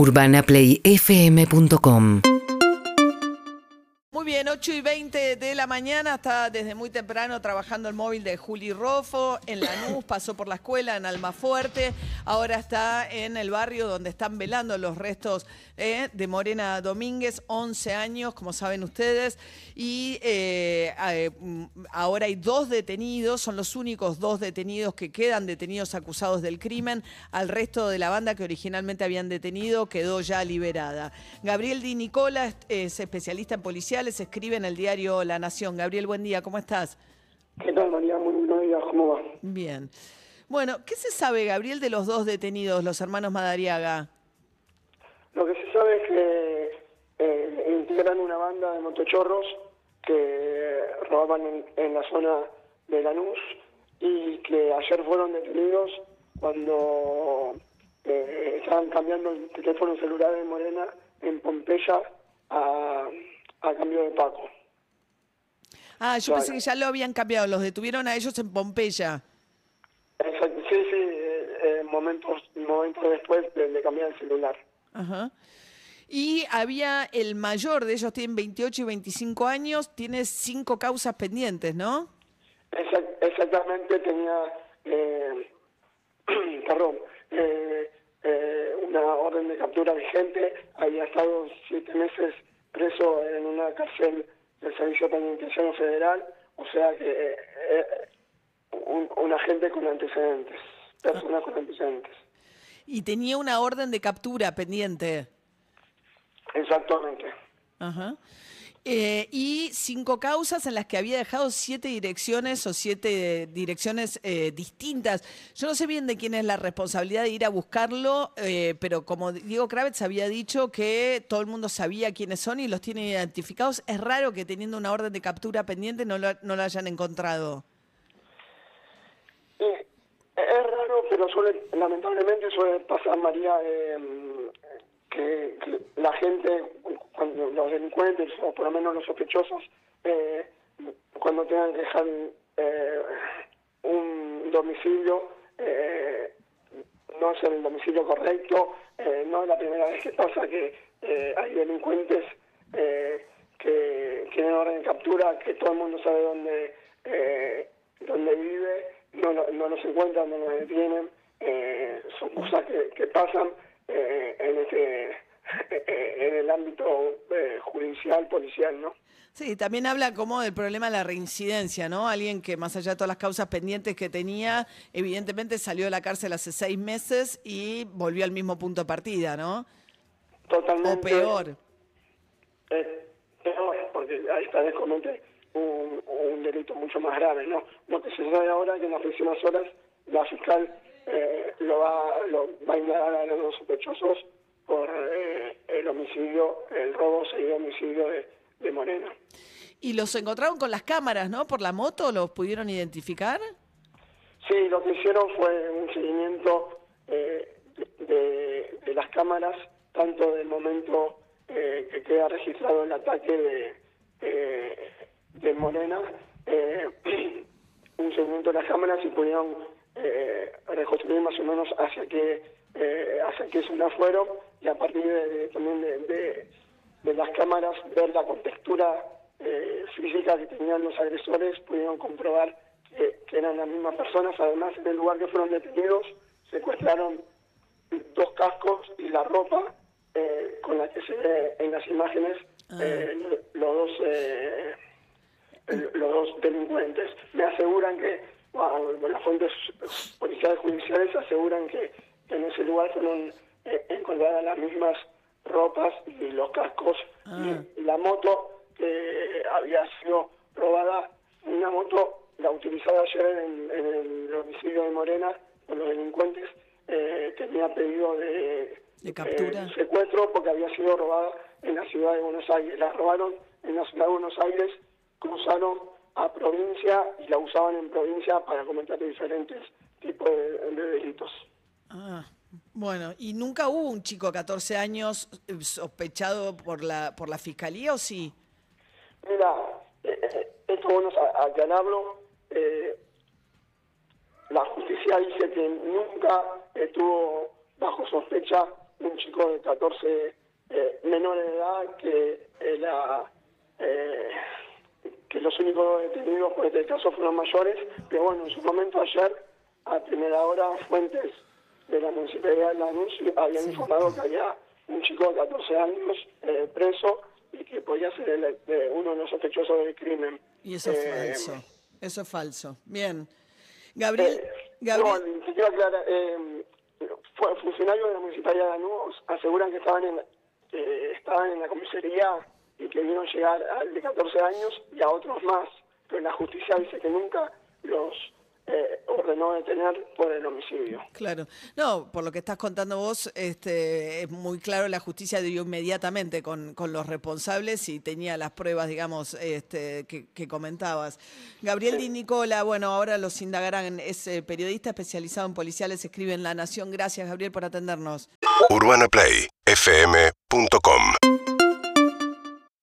UrbanaPlayFM.com bien, 8 y 20 de la mañana, está desde muy temprano trabajando el móvil de Juli Rofo en Lanús, pasó por la escuela en Almafuerte, ahora está en el barrio donde están velando los restos eh, de Morena Domínguez, 11 años, como saben ustedes, y eh, eh, mm, ahora hay dos detenidos, son los únicos dos detenidos que quedan detenidos acusados del crimen, al resto de la banda que originalmente habían detenido quedó ya liberada. Gabriel Di Nicola es especialista en policiales, escribe en el diario La Nación. Gabriel, buen día, ¿cómo estás? ¿Qué tal, María? Muy buenos días, ¿cómo va? Bien. Bueno, ¿qué se sabe, Gabriel, de los dos detenidos, los hermanos Madariaga? Lo que se sabe es que eh, integran una banda de motochorros que robaban en, en la zona de Lanús y que ayer fueron detenidos cuando eh, estaban cambiando el teléfono celular de Morena en Pompeya a, a cambio de Paco. Ah, yo pensé que ya lo habían cambiado, los detuvieron a ellos en Pompeya. Exacto, sí, sí, eh, eh, momentos, momentos después de, de cambiar el celular. Ajá. Y había el mayor de ellos, tienen 28 y 25 años, tiene cinco causas pendientes, ¿no? Exact- exactamente tenía, eh, perdón, eh, eh, una orden de captura vigente, había estado siete meses preso en una cárcel del Servicio Penitenciario Federal, o sea que eh, eh, un, un agente con antecedentes, persona con antecedentes. Y tenía una orden de captura pendiente. Exactamente. Ajá. Eh, y cinco causas en las que había dejado siete direcciones o siete direcciones eh, distintas. Yo no sé bien de quién es la responsabilidad de ir a buscarlo, eh, pero como Diego Kravitz había dicho que todo el mundo sabía quiénes son y los tiene identificados, es raro que teniendo una orden de captura pendiente no lo, no lo hayan encontrado. Sí, es raro, pero suele, lamentablemente suele pasar, María, eh, que la gente, cuando los delincuentes, o por lo menos los sospechosos, eh, cuando tengan que dejar eh, un domicilio, eh, no es el domicilio correcto, eh, no es la primera vez que pasa que eh, hay delincuentes que tienen orden de captura, que todo el mundo sabe dónde, dónde vive, no, no los encuentran, no los detienen, son cosas que, que pasan en este en el ámbito eh, judicial, policial, ¿no? Sí, también habla como del problema de la reincidencia, ¿no? Alguien que más allá de todas las causas pendientes que tenía, evidentemente salió de la cárcel hace seis meses y volvió al mismo punto de partida, ¿no? Totalmente. O peor. Eh, peor, porque ahí está vez comete un, un delito mucho más grave, ¿no? Lo que se sabe ahora es que en las próximas horas la fiscal eh, lo, va, lo va a indagar a los dos sospechosos homicidio, el robo seguido homicidio de, de Morena. Y los encontraron con las cámaras, ¿no? Por la moto, ¿los pudieron identificar? Sí, lo que hicieron fue un seguimiento eh, de, de las cámaras, tanto del momento eh, que queda registrado el ataque de, eh, de Morena, eh, un seguimiento de las cámaras y pudieron eh, reconstruir más o menos hacia qué, eh, hacia qué zona fueron y a partir de, también de, de- de las cámaras ver la contextura eh, física que tenían los agresores, pudieron comprobar que, que eran las mismas personas. Además, en el lugar que fueron detenidos, secuestraron dos cascos y la ropa eh, con la que se ve en las imágenes eh, los dos eh, los dos delincuentes. Me aseguran que, bueno, las fuentes policiales judiciales aseguran que, que en ese lugar fueron eh, encontradas las mismas ropas y los cascos y la moto que había sido robada, una moto la utilizada ayer en, en el homicidio de Morena por los delincuentes, eh, tenía pedido de, ¿De captura? eh, secuestro porque había sido robada en la ciudad de Buenos Aires. La robaron en la ciudad de Buenos Aires, cruzaron a provincia y la usaban en provincia para cometer diferentes tipos de, de delitos. Ah, bueno, ¿y nunca hubo un chico de 14 años eh, sospechado por la, por la fiscalía o sí? Mira, eh, eh, esto bueno a- aclararlo. Eh, la justicia dice que nunca estuvo bajo sospecha un chico de 14 eh, menor de edad que la que los únicos detenidos por este caso fueron mayores, pero bueno, en su momento ayer, a primera hora, fuentes de la Municipalidad de Lanús habían informado que había un chico de 14 años eh, preso y que podía ser uno de los sospechosos del crimen. Y eso es eh, falso, eso es falso. Bien. Gabriel... Eh, Gabriel... No, quiero aclarar, funcionarios de la Municipalidad de Lanús aseguran que estaban en, estaban en la comisaría y que vieron llegar al de 14 años y a otros más, pero la justicia dice que nunca los eh, ordenó detener por el homicidio. Claro. No, por lo que estás contando vos, este, es muy claro, la justicia dio inmediatamente con, con los responsables y tenía las pruebas, digamos, este, que, comentabas. Gabriel Di Nicola, bueno, ahora los indagarán, es eh, periodista especializado en policiales, escribe en La Nación. Gracias, Gabriel, por atendernos. Play, fm.com